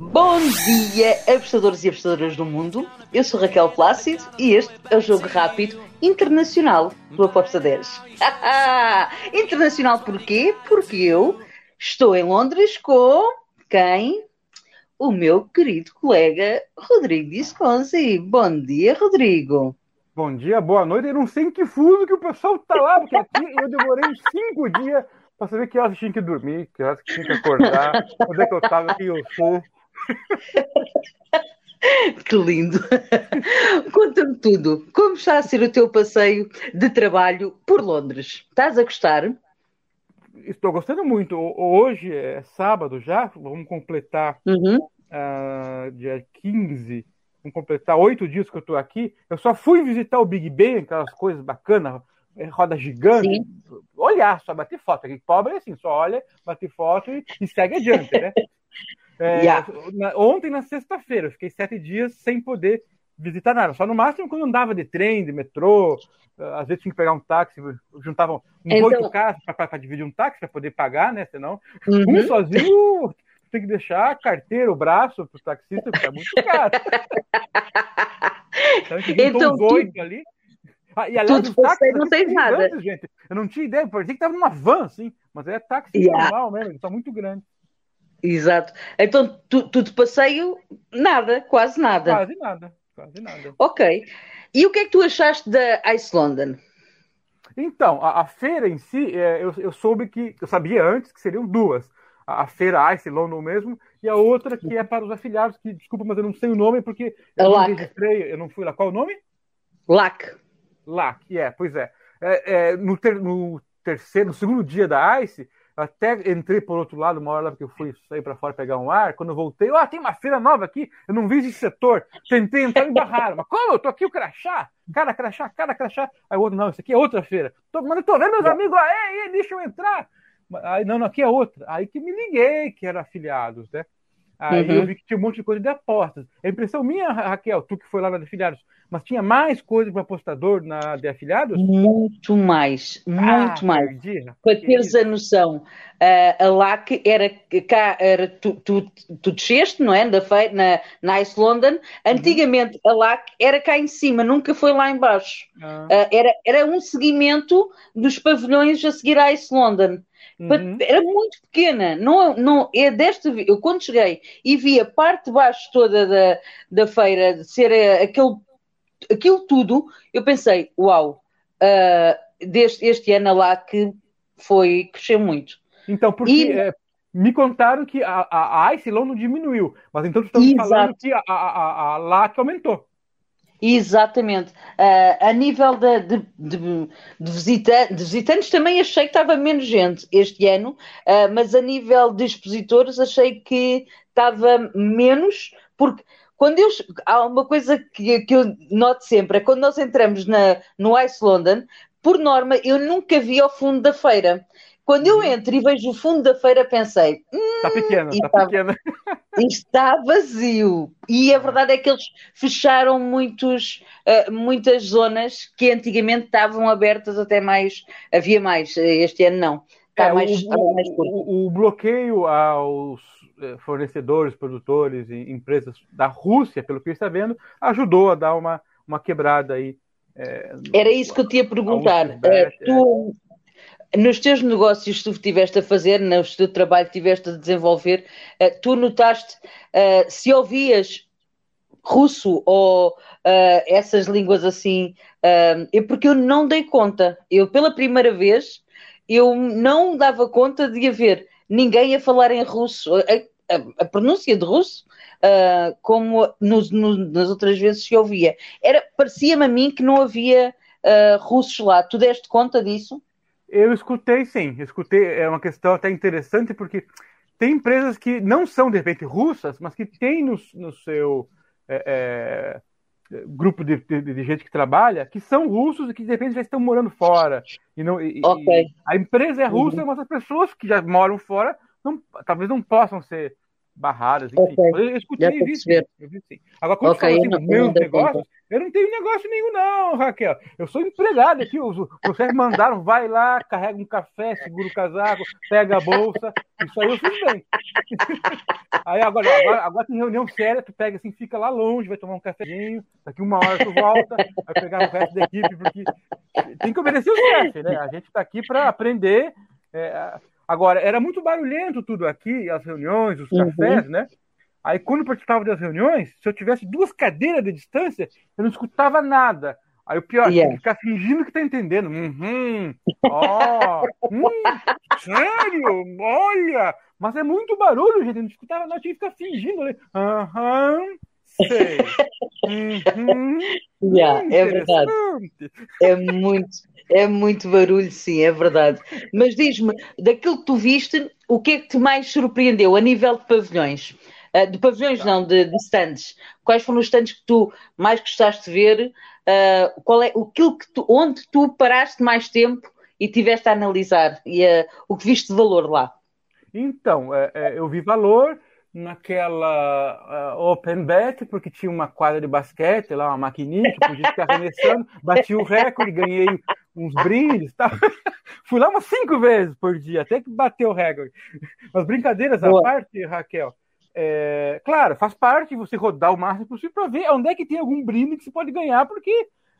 Bom dia, apostadores e apostadoras do mundo. Eu sou Raquel Plácido e este é o Jogo Rápido Internacional do Aposta 10. internacional porquê? Porque eu estou em Londres com quem? O meu querido colega Rodrigo Visconsi. Bom dia, Rodrigo. Bom dia, boa noite. Eu não sei em que fuso que o pessoal tá lá, porque aqui eu demorei cinco dias para saber que horas tinha que dormir, que horas que tinha que acordar, onde é que eu tava, quem eu sou. Que lindo! Conta-me tudo. Como está a ser o teu passeio de trabalho por Londres? Estás a gostar? Estou gostando muito. Hoje é sábado já, vamos completar uhum. uh, dia 15, vamos completar oito dias que eu estou aqui. Eu só fui visitar o Big Ben, aquelas coisas bacanas, é, roda gigante, Sim. olhar, só bater foto. Aqui, pobre é assim, só olha, bate foto e, e segue adiante, né? É, yeah. na, ontem, na sexta-feira, eu fiquei sete dias sem poder visitar nada. Só no máximo quando andava de trem, de metrô, às vezes tinha que pegar um táxi, juntavam então... oito carros para dividir um táxi para poder pagar, né? Senão, uhum. um sozinho tem que deixar a carteira, o braço para o taxista, porque é muito caro. então, então, uns oito ali. Ah, e táxi, não tem nada. gente. Eu não tinha ideia, parecia que estava numa van, assim, mas é táxi yeah. normal mesmo, são muito grandes. Exato. Então, tu, tu de passeio, nada, quase nada. Quase nada, quase nada. Ok. E o que é que tu achaste da Ice London? Então, a, a feira em si, é, eu, eu soube que, eu sabia antes que seriam duas. A, a feira Ice London mesmo, e a outra que é para os afiliados, que, desculpa, mas eu não sei o nome, porque eu não registrei, eu não fui lá. Qual o nome? LAC. LAC, é, pois é. é, é no, ter, no terceiro, no segundo dia da Ice, até entrei por outro lado, uma hora que eu fui sair para fora pegar um ar. Quando eu voltei, ah, tem uma feira nova aqui, eu não vi esse setor. Tentei entrar em barraram. Mas como? Eu tô aqui o crachá, cada crachá, cada crachá. Aí o outro, não, isso aqui é outra feira. Tô, mas eu tô vendo meus amigos, aí, deixa eu entrar. Aí, não, não, aqui é outra. Aí que me liguei que era afiliados, né? Aí uhum. eu vi que tinha um monte de coisa de apostas. A impressão minha, Raquel, tu que foi lá na afiliados, mas tinha mais coisa para apostador na de afiliados? Muito mais, muito ah, mais. Para teres a noção, uh, a LAC era cá, era, tu, tu, tu desceste, não é? Da feira, na, na Ice London. Antigamente uhum. a LAC era cá em cima, nunca foi lá embaixo. Ah. Uh, era, era um seguimento dos pavilhões a seguir à Ice London. Uhum. Era muito pequena. Não, não, é desta Eu quando cheguei e vi a parte de baixo toda da, da feira ser eh, aquele, aquilo tudo, eu pensei, uau, uh, deste, este ano lá que foi, cresceu muito. Então, porque e... é, me contaram que a, a, a Ice não diminuiu, mas então estamos Exato. falando que a, a, a, LAC aumentou. Exatamente. Uh, a nível de, de, de, de, visita, de, visitantes também achei que estava menos gente este ano, uh, mas a nível de expositores achei que estava menos, porque quando eu, há uma coisa que, que eu noto sempre, é quando nós entramos na, no Ice London, por norma eu nunca vi ao fundo da feira. Quando eu uhum. entro e vejo o fundo da feira, pensei. Está hum, pequeno, está, está pequeno. Está vazio. E a verdade é que eles fecharam muitos, uh, muitas zonas que antigamente estavam abertas até mais. Havia mais. Este ano não. Está é, mais, o, mais o, o, bloqueio aos eh, fornecedores, produtores e empresas da Rússia, pelo que está vendo, ajudou a dar uma, uma quebrada aí. É, Era isso que eu te ia perguntar. Uh, tu, nos teus negócios que tu estiveste a fazer, no teu trabalho que estiveste a desenvolver, tu notaste se ouvias russo ou essas línguas assim, é porque eu não dei conta. Eu, pela primeira vez, eu não dava conta de haver ninguém a falar em russo. A, a, a pronúncia de russo, como nos, no, nas outras vezes se ouvia. Era, parecia-me a mim que não havia russos lá. Tu deste conta disso? Eu escutei, sim. escutei. É uma questão até interessante, porque tem empresas que não são, de repente, russas, mas que têm no, no seu é, é, grupo de, de, de, gente que trabalha, que são russos e que, de repente, já estão morando fora. E não, e, okay. e a empresa é russa, uhum. mas as pessoas que já moram fora não, talvez não possam ser barradas, enfim. Okay. Eu escutei e vi, eu vi sim. Agora, quando okay, fala assim, não, meus negócios, eu não tenho negócio nenhum, não, Raquel. Eu sou empregado aqui. Os, vocês mandaram, vai lá, carrega um café, segura o casaco, pega a bolsa. Isso aí eu fiz bem. Aí agora, agora, agora tem reunião séria, tu pega assim, fica lá longe, vai tomar um cafezinho, daqui uma hora tu volta, vai pegar o resto da equipe, porque tem que obedecer os chefes, né? A gente está aqui para aprender. É, agora, era muito barulhento tudo aqui, as reuniões, os uhum. cafés, uhum. né? Aí, quando eu participava das reuniões, se eu tivesse duas cadeiras de distância, eu não escutava nada. Aí o pior, yeah. ficar fingindo que tá entendendo. Uhum, ó, oh, hum, sério? Olha! Mas é muito barulho, gente. Eu não escutava nada, tinha que ficar fingindo. Aham, uhum, sei. Uhum, yeah, é verdade. É muito, é muito barulho, sim, é verdade. Mas diz-me, daquilo que tu viste, o que é que te mais surpreendeu a nível de pavilhões? Uh, de pavilhões, não, de, de stands. Quais foram os stands que tu mais gostaste de ver? Uh, qual é aquilo que tu, onde tu paraste mais tempo e tiveste a analisar? E uh, o que viste de valor lá? Então, é, é, eu vi valor naquela uh, open bet, porque tinha uma quadra de basquete lá, uma maquininha que podia ficar arremessando, bati o recorde, ganhei uns brindes, tá? Fui lá umas cinco vezes por dia, até que bateu o recorde. Mas brincadeiras à parte, Raquel, é, claro, faz parte você rodar o máximo possível para ver onde é que tem algum brinde que você pode ganhar, porque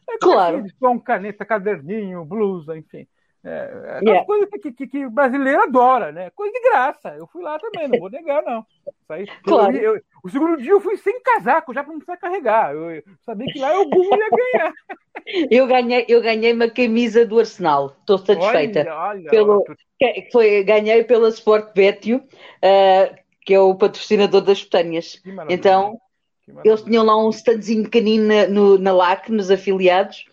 é claro. com caneta, caderninho, blusa, enfim. É, é yeah. coisa que, que, que, brasileiro adora, né? Coisa de graça. Eu fui lá também, não vou negar, não. Aí, claro. eu, eu, o segundo dia eu fui sem casaco, já para não precisar carregar. Eu, eu, sabia que lá eu ia ganhar. eu, ganhei, eu ganhei uma camisa do Arsenal, estou satisfeita. Olha, olha, pelo, foi, ganhei pela Sport Betio, uh, que é o patrocinador das Petâneas. Então, eles tinham lá um standzinho pequenino na, no, na LAC, nos afiliados,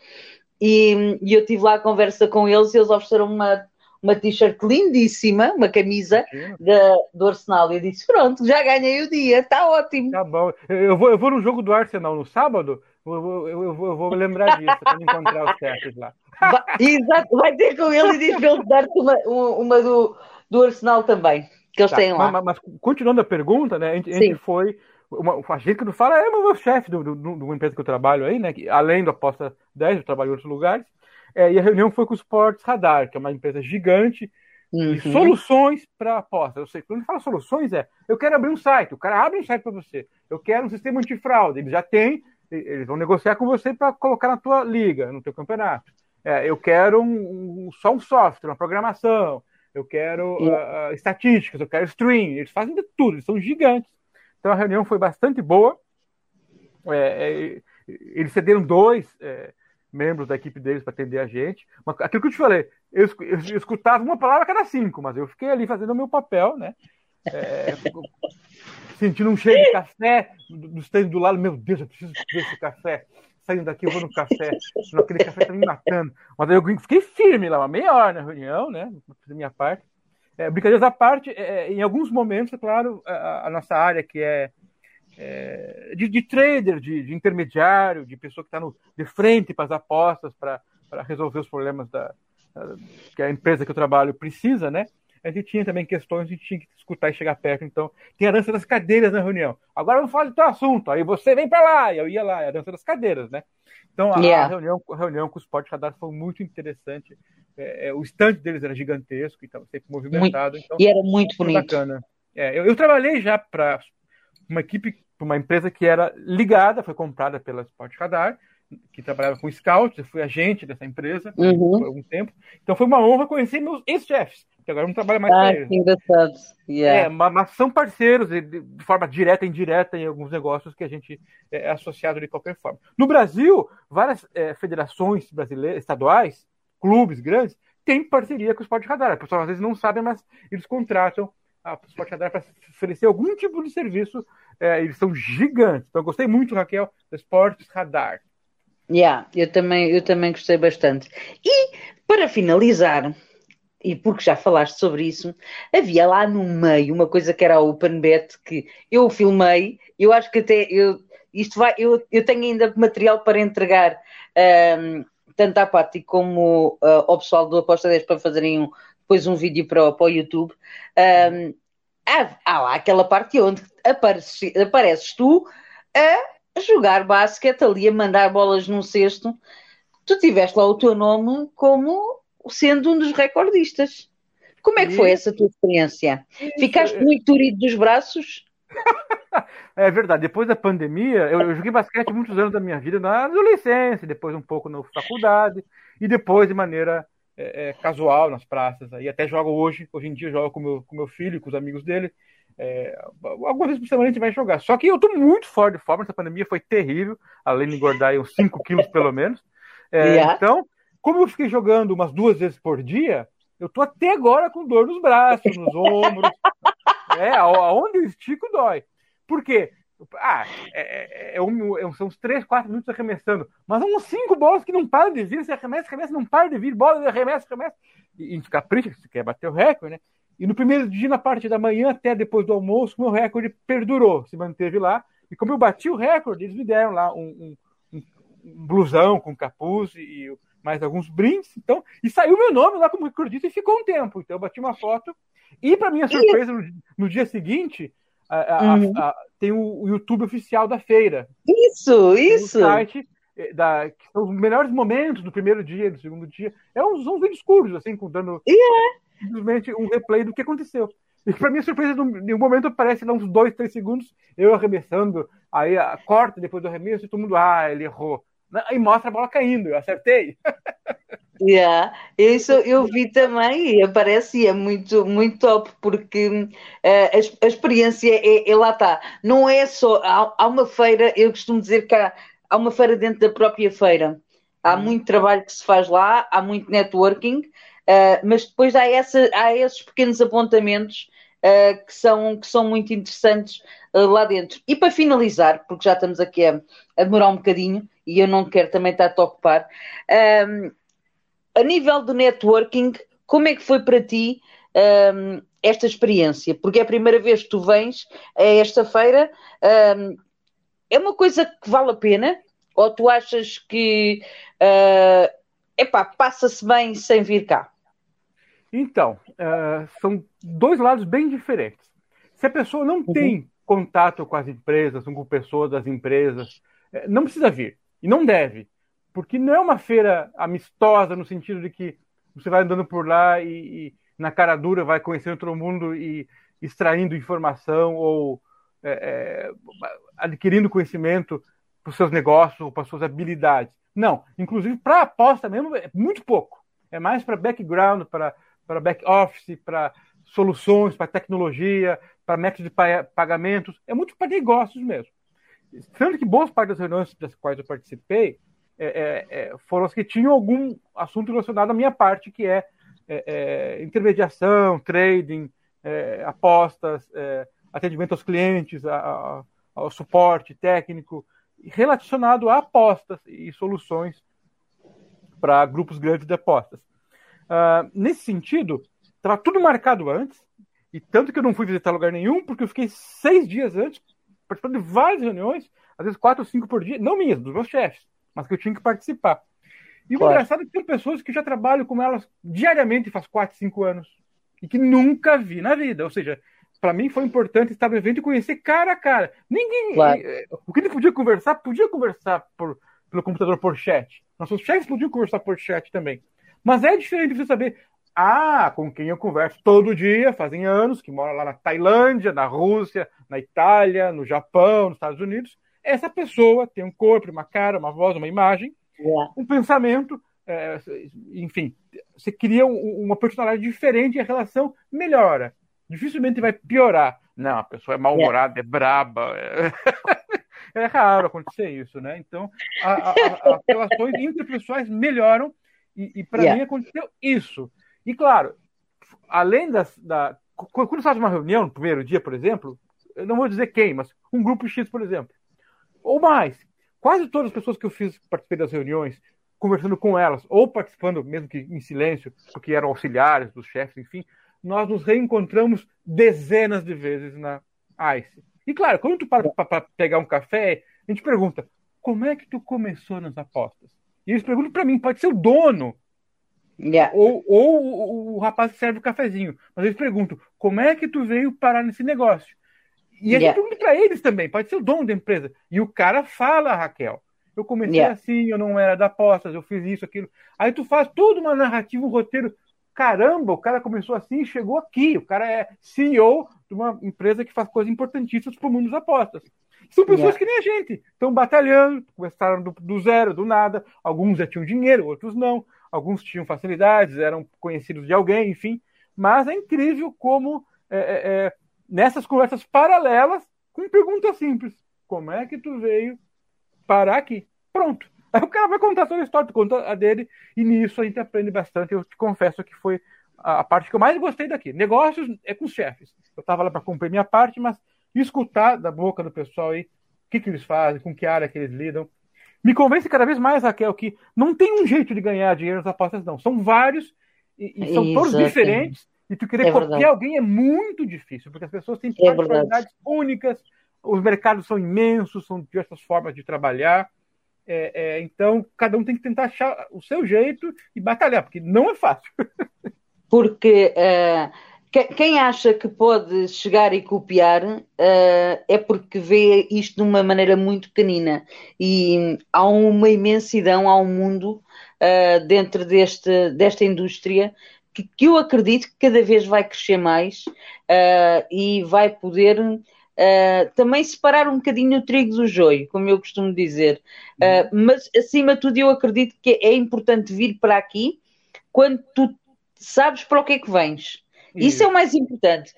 e, e, eu tive lá a conversa com eles e eles ofereceram uma, uma t-shirt lindíssima, uma camisa da, do Arsenal. E eu disse: Pronto, já ganhei o dia, está ótimo. Tá bom. Eu vou, eu vou no jogo do Arsenal no sábado, eu vou, eu vou, eu vou lembrar disso, para encontrar os certos lá. Vai, exato, vai ter com ele e diz para ele dar-te uma, uma do, do Arsenal também que eles tá, têm lá. Mas, mas, continuando a pergunta, né? A gente, a gente foi. Uma, a gente que não fala é o meu chefe do, uma empresa que eu trabalho aí, né? Que, além do Aposta 10, eu trabalho em outros lugares. É, e a reunião foi com o Sports Radar, que é uma empresa gigante uhum. de soluções para aposta. Eu sei, quando fala soluções, é eu quero abrir um site, o cara abre um site para você. Eu quero um sistema antifraude. Ele já tem, eles vão negociar com você para colocar na tua liga, no teu campeonato. É, eu quero um, um, só um software, uma programação eu quero uh, estatísticas, eu quero stream, eles fazem de tudo, eles são gigantes. Então a reunião foi bastante boa. É, é, eles cederam dois é, membros da equipe deles para atender a gente. Mas, aquilo que eu te falei, eu, eu, eu, escutava uma palavra a cada cinco, mas eu fiquei ali fazendo o meu papel, né? É, sentindo um cheiro de café do, do do lado, meu Deus, eu preciso ver esse café saindo daqui, eu vou no café. Aquele café tá me matando. Mas eu fiquei firme lá, uma meia hora na reunião, né? Da minha parte. É, brincadeiras à parte, é, é, em alguns momentos, é claro, a, a nossa área que é, é de, de, trader, de, de, intermediário, de pessoa que está de frente para as apostas, para resolver os problemas da, da, que a empresa que eu trabalho precisa, né? a gente tinha também questões, a gente tinha que escutar e chegar perto. Então, tem a dança das cadeiras na reunião. Agora vamos falar do teu assunto. Aí você vem para lá, e eu ia lá, é a dança das cadeiras, né? Então, a, yeah. a reunião, a reunião com o Sport Radar foi muito interessante. É, é, o estande deles era gigantesco, então sempre movimentado. Muito, então, e era muito bonito. Bacana. É, eu, eu, trabalhei já para uma equipe, uma empresa que era ligada, foi comprada pela Sport Radar, que trabalhava com scouts, eu fui agente dessa empresa uhum. por algum tempo. Então foi uma honra conhecer meus ex-chefes que agora não trabalha mais ah, com eles. engraçado. Yeah. É, mas são parceiros de, de, forma direta e indireta em alguns negócios que a gente é, é associado de qualquer forma. No Brasil, várias é, federações brasileiras, estaduais, clubes grandes, têm parceria com o Sport Radar. As pessoas às vezes não sabem, mas eles contratam a Sport Radar para oferecer algum tipo de serviço. É, eles são gigantes. Então, gostei muito, Raquel, do Sport Radar. Yeah, eu também, eu também gostei bastante. E, para finalizar, e porque já falaste sobre isso, havia lá no meio uma coisa que era a OpenBet que eu filmei, eu acho que até eu, isto vai, eu, eu tenho ainda material para entregar um, tanto à Patti como uh, ao pessoal do Aposta 10 para fazerem um, depois um vídeo para, para o YouTube. Um, há, há lá aquela parte onde apareces, apareces tu a jogar basquete ali, a mandar bolas num cesto. Tu tiveste lá o teu nome como sendo um dos recordistas. Como é que foi essa tua experiência? Ficaste muito durido dos braços? É verdade. Depois da pandemia, eu, eu, joguei basquete muitos anos da minha vida na adolescência, depois um pouco na faculdade, e depois de maneira é, é, casual nas praças. E até jogo hoje. Hoje em dia eu jogo com meu, com meu filho, com os amigos dele. É, algumas vezes por semana a gente vai jogar. Só que eu tô muito fora de forma. Essa pandemia foi terrível, além de engordar uns 5 quilos pelo menos. É, yeah. Então, como eu fiquei jogando umas duas vezes por dia, eu tô até agora com dor nos braços, nos ombros. é, aonde eu estico dói. Por quê? Ah, é, é, é, um, é são uns 3, 4 minutos arremessando. Mas uns 5 bolas que não param de vir. Você arremessa, arremessa, não para de vir. Bola, arremessa, arremessa. E, e capricha, você quer bater o recorde, né? E no primeiro dia, na parte da manhã, até depois do almoço, meu recorde perdurou, se manteve lá. E como eu bati o recorde, eles me deram lá um, um, um blusão com capuz e, e, mais alguns brindes. Então, e saiu meu nome lá como recordista e ficou um tempo. Então eu bati uma foto. E para minha surpresa, no, no dia seguinte, a, a, uhum. a, tem o, YouTube oficial da feira. Isso, isso. O site eh, da, que são os melhores momentos do primeiro dia, do segundo dia. É uns, vídeos curtos, assim, dando yeah. simplesmente um replay do que aconteceu. E para minha surpresa, em um momento aparece lá uns dois, três segundos, eu arremessando, aí a, corta depois do arremesso e todo mundo, ah, ele errou. E mostra a bola caindo, eu acertei. Yeah. Isso eu vi também e aparece e é muito, muito top porque uh, a, a, experiência é, é, lá está. Não é só. Há, há, uma feira, eu costumo dizer que há, há uma feira dentro da própria feira. Há hum. muito trabalho que se faz lá, há muito networking, uh, mas depois há, essa, há esses pequenos apontamentos uh, que, são, que são muito interessantes lá dentro. E para finalizar, porque já estamos aqui a, a demorar um bocadinho e eu não quero também estar a ocupar a nível do networking, como é que foi para ti um, esta experiência? Porque é a primeira vez que tu vens a esta feira. Um, é uma coisa que vale a pena? Ou tu achas que uh, epá, passa-se bem sem vir cá? Então, uh, são dois lados bem diferentes. Se a pessoa não uhum. tem contato com as empresas, com pessoas das empresas, eh, não precisa vir. E não deve porque não é uma feira amistosa no sentido de que você vai andando por lá e, e na cara dura vai conhecendo todo mundo e extraindo informação ou é, é, adquirindo conhecimento para os seus negócios ou para as suas habilidades. Não, inclusive para aposta mesmo é muito pouco. É mais para background, para back office, para soluções, para tecnologia, para métodos de pagamentos. É muito para negócios mesmo. Sendo que boas partes das reuniões das quais eu participei é, é, é, foram as que tinham algum assunto relacionado à minha parte, que é, é, intermediação, trading, apostas, atendimento aos clientes, a, a, ao suporte técnico, relacionado a apostas e soluções para grupos grandes de apostas. Uh, nesse sentido, estava tudo marcado antes, e tanto que eu não fui visitar lugar nenhum, porque eu fiquei seis dias antes, participando de várias reuniões, às vezes quatro ou cinco por dia, não minhas, dos meus chefes mas que eu tinha que participar. E o engraçado é que tem pessoas que já trabalham com elas diariamente faz 4, 5 anos e que nunca vi na vida. Ou seja, para mim foi importante estar no evento e conhecer cara a cara. Ninguém. Claro. Eh, o que ele podia conversar, podia conversar por, pelo computador por chat. Nossos chefes podiam conversar por chat também. Mas é diferente você saber. Ah, com quem eu converso todo dia, fazem anos, que mora lá na Tailândia, na Rússia, na Itália, no Japão, nos Estados Unidos, essa pessoa tem um corpo, uma cara, uma voz, uma imagem, yeah. um pensamento, é, enfim, você cria um, uma personalidade diferente e a relação melhora. Dificilmente vai piorar. Não, a pessoa é mal-humorada, yeah. é braba. É... é... raro acontecer isso, né? Então, a, a, a, as relações interpessoais melhoram e, e para yeah. mim aconteceu isso. E claro, além das, da. Quando você faz uma reunião no primeiro dia, por exemplo, eu não vou dizer quem, mas um grupo X, por exemplo, ou mais. Quase todas as pessoas que eu fiz, participei das reuniões, conversando com elas, ou participando, mesmo que em silêncio, porque eram auxiliares dos chefes, enfim, nós nos reencontramos dezenas de vezes na ICE. E claro, quando tu para para pegar um café, a gente pergunta, como é que tu começou nas apostas? E eles perguntam para mim, pode ser o dono. Yeah. Ou, ou o, o, rapaz que serve o cafezinho. Mas eles perguntam: como é que tu veio parar nesse negócio? E a yeah. gente pergunta para eles também, pode ser o dono da empresa. E o cara fala, Raquel. Eu comecei yeah. assim, eu não era da postas, eu fiz isso, aquilo. Aí tu faz toda uma narrativa, um roteiro. Caramba, o cara começou assim e chegou aqui. O cara é CEO de uma empresa que faz coisas importantíssimas para o mundo das apostas. São pessoas yeah. que nem a gente. Estão batalhando, começaram do, do, zero, do nada. Alguns já tinham dinheiro, outros não. Alguns tinham facilidades, eram conhecidos de alguém, enfim. Mas é incrível como é, é, é nessas conversas paralelas, com perguntas simples. Como é que tu veio parar aqui? Pronto. Aí o cara vai contar a sua história, tu conta a dele, e nisso a gente aprende bastante. Eu te confesso que foi a parte que eu mais gostei daqui. Negócios é com os chefes. Eu estava lá para cumprir minha parte, mas escutar da boca do pessoal aí o que, que eles fazem, com que área que eles lidam. Me convence cada vez mais, Raquel, que não tem um jeito de ganhar dinheiro nas apostas, não. São vários e, e são Isso, todos diferentes. E tu querer é copiar verdade. alguém é muito difícil, porque as pessoas têm é particularidades é únicas, os mercados são imensos, são diversas formas de trabalhar. É, é, então, cada um tem que tentar achar o seu jeito e batalhar, porque não é fácil. Porque uh, quem acha que pode chegar e copiar uh, é porque vê isto de uma maneira muito pequenina. E há uma imensidão, há um mundo uh, dentro deste, desta indústria que, que, eu acredito que cada vez vai crescer mais uh, e vai poder uh, também separar um bocadinho o trigo do joio, como eu costumo dizer. Uh, mas, acima de tudo, eu acredito que é importante vir para aqui quando tu sabes para o que é que vens. Isso é o mais importante.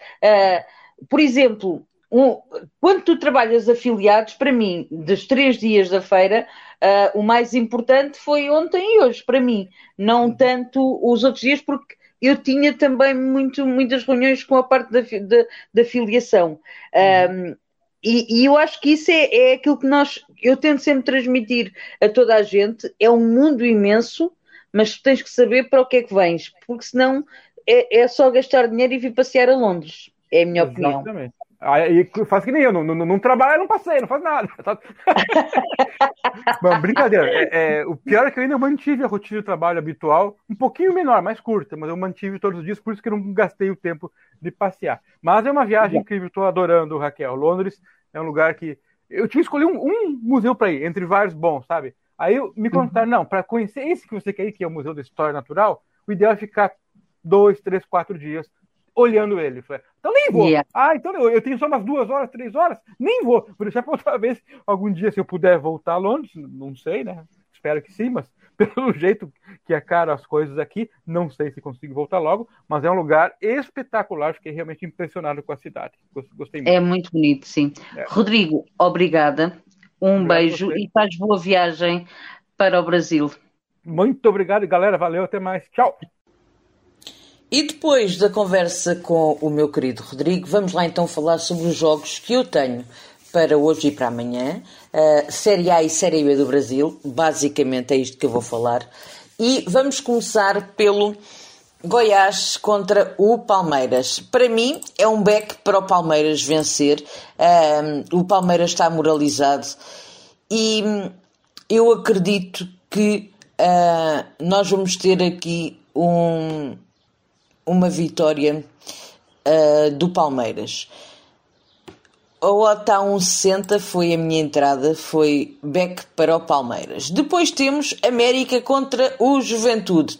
por exemplo, um, quando tu trabalhas afiliados, para mim, dos três dias da feira, uh, o mais importante foi ontem e hoje, para mim. Não uhum. tanto os outros dias, porque eu tinha também muito, muitas reuniões com a parte da, da, da filiação. Um, e, e, eu acho que isso é, é aquilo que nós, eu tento sempre transmitir a toda a gente, é um mundo imenso, mas tu tens que saber para o que é que vens, porque senão é, é só gastar dinheiro e vir passear a Londres, é a minha Exatamente. opinião. Aí faz que nem eu, não, não, não trabalha, não passei, não faz nada. Bom, brincadeira. É, é, o pior é que eu ainda mantive a rotina de trabalho habitual, um pouquinho menor, mais curta, mas eu mantive todos os dias, por isso que eu não gastei o tempo de passear. Mas é uma viagem incrível, estou adorando, Raquel. Londres é um lugar que. Eu tinha escolhido um, um museu para ir, entre vários bons, sabe? Aí eu, me contaram, uhum. não, para conhecer esse que você quer ir, que é o Museu da História Natural, o ideal é ficar dois, três, quatro dias olhando ele. Falei, então nem vou. Yeah. Ah, então eu tenho só umas duas horas, três horas, nem vou. Por deixar para outra vez, algum dia, se eu puder voltar a Londres, não sei, né? Espero que sim, mas pelo jeito que é caro as coisas aqui, não sei se consigo voltar logo, mas é um lugar espetacular, fiquei realmente impressionado com a cidade. Gostei muito. É muito bonito, sim. É. Rodrigo, obrigada. Um obrigado beijo e faz boa viagem para o Brasil. Muito obrigado, galera. Valeu, até mais. Tchau. E depois da conversa com o meu querido Rodrigo, vamos lá então falar sobre os jogos que eu tenho para hoje e para amanhã. Uh, série A e Série B do Brasil, basicamente é isto que eu vou falar. E vamos começar pelo Goiás contra o Palmeiras. Para mim é um back para o Palmeiras vencer. Uh, o Palmeiras está moralizado e eu acredito que uh, nós vamos ter aqui um uma vitória uh, do Palmeiras. A OTA 1,60 foi a minha entrada, foi back para o Palmeiras. Depois temos América contra o Juventude.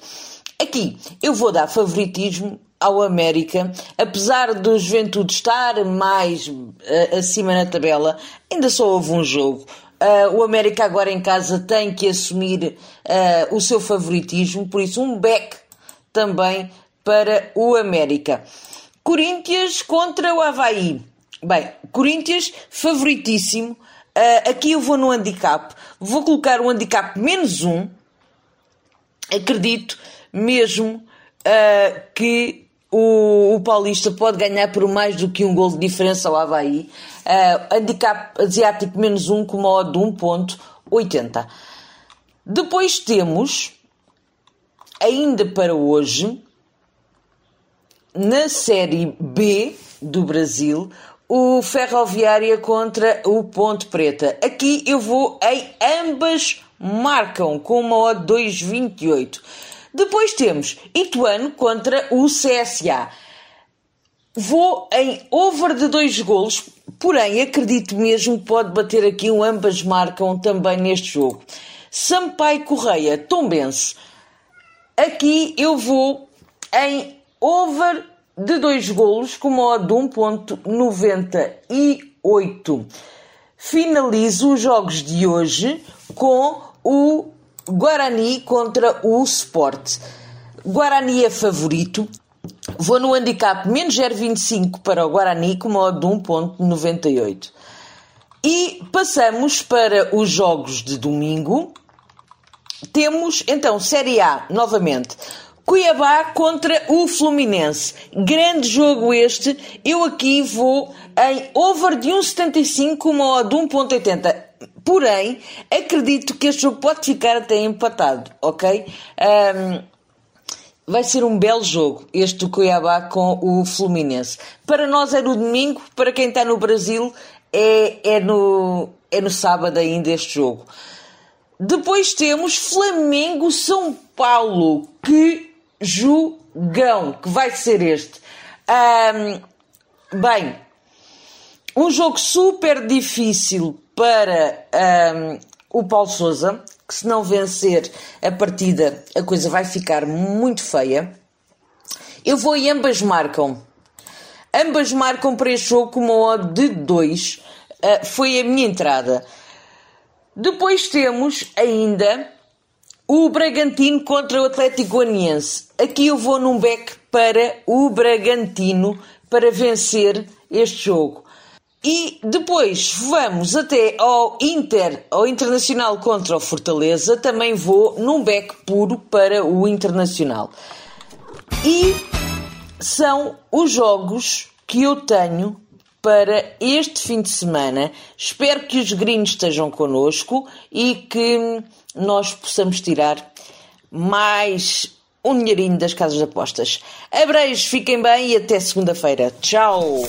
Aqui eu vou dar favoritismo ao América, apesar do Juventude estar mais uh, acima na tabela, ainda só houve um jogo. Uh, o América agora em casa tem que assumir uh, o seu favoritismo, por isso um back também para o América. Corinthians contra o Havaí. Bem, Corinthians favoritíssimo. Uh, aqui eu vou no handicap. Vou colocar o handicap menos um. Acredito mesmo uh, que o, o, Paulista pode ganhar por mais do que um gol de diferença ao Havaí. Uh, handicap asiático menos um com uma odd de 1.80. Depois temos, ainda para hoje, na Série B do Brasil, o Ferroviária contra o Ponte Preta. Aqui eu vou em ambas marcam com uma odd 2,28. Depois temos Ituano contra o CSA. Vou em over de dois golos, porém acredito mesmo que pode bater aqui um ambas marcam também neste jogo. Sampaio Correia, Tombense. Aqui eu vou em over de dois golos com modo de 1.98. Finalizo os jogos de hoje com o Guarani contra o Sport. Guarani é favorito. Vou no handicap menos 0,25 para o Guarani com modo de 1.98. E passamos para os jogos de domingo. Temos então Série A novamente. Cuiabá contra o Fluminense. Grande jogo este. Eu aqui vou em over de 1,75, uma odd de 1,80. Porém, acredito que este jogo pode ficar até empatado, ok? Um, vai ser um belo jogo, este do Cuiabá com o Fluminense. Para nós é no domingo, para quem está no Brasil é, é, no, é no sábado ainda este jogo. Depois temos Flamengo-São Paulo. Que jogão que vai ser este. Um, bem, um jogo super difícil para um, o Paulo Souza, que se não vencer a partida, a coisa vai ficar muito feia. Eu vou e ambas marcam. Ambas marcam para este jogo com uma odd de 2. Uh, ah, foi a minha entrada. Depois temos ainda o Bragantino contra o Atlético Goianiense. Aqui eu vou num back para o Bragantino para vencer este jogo. E depois vamos até ao Inter, ao Internacional contra o Fortaleza. Também vou num back puro para o Internacional. E são os jogos que eu tenho para este fim de semana. Espero que os gringos estejam connosco e que nós possamos tirar mais um dinheirinho das casas de apostas. Abreijos, fiquem bem e até segunda-feira. Tchau!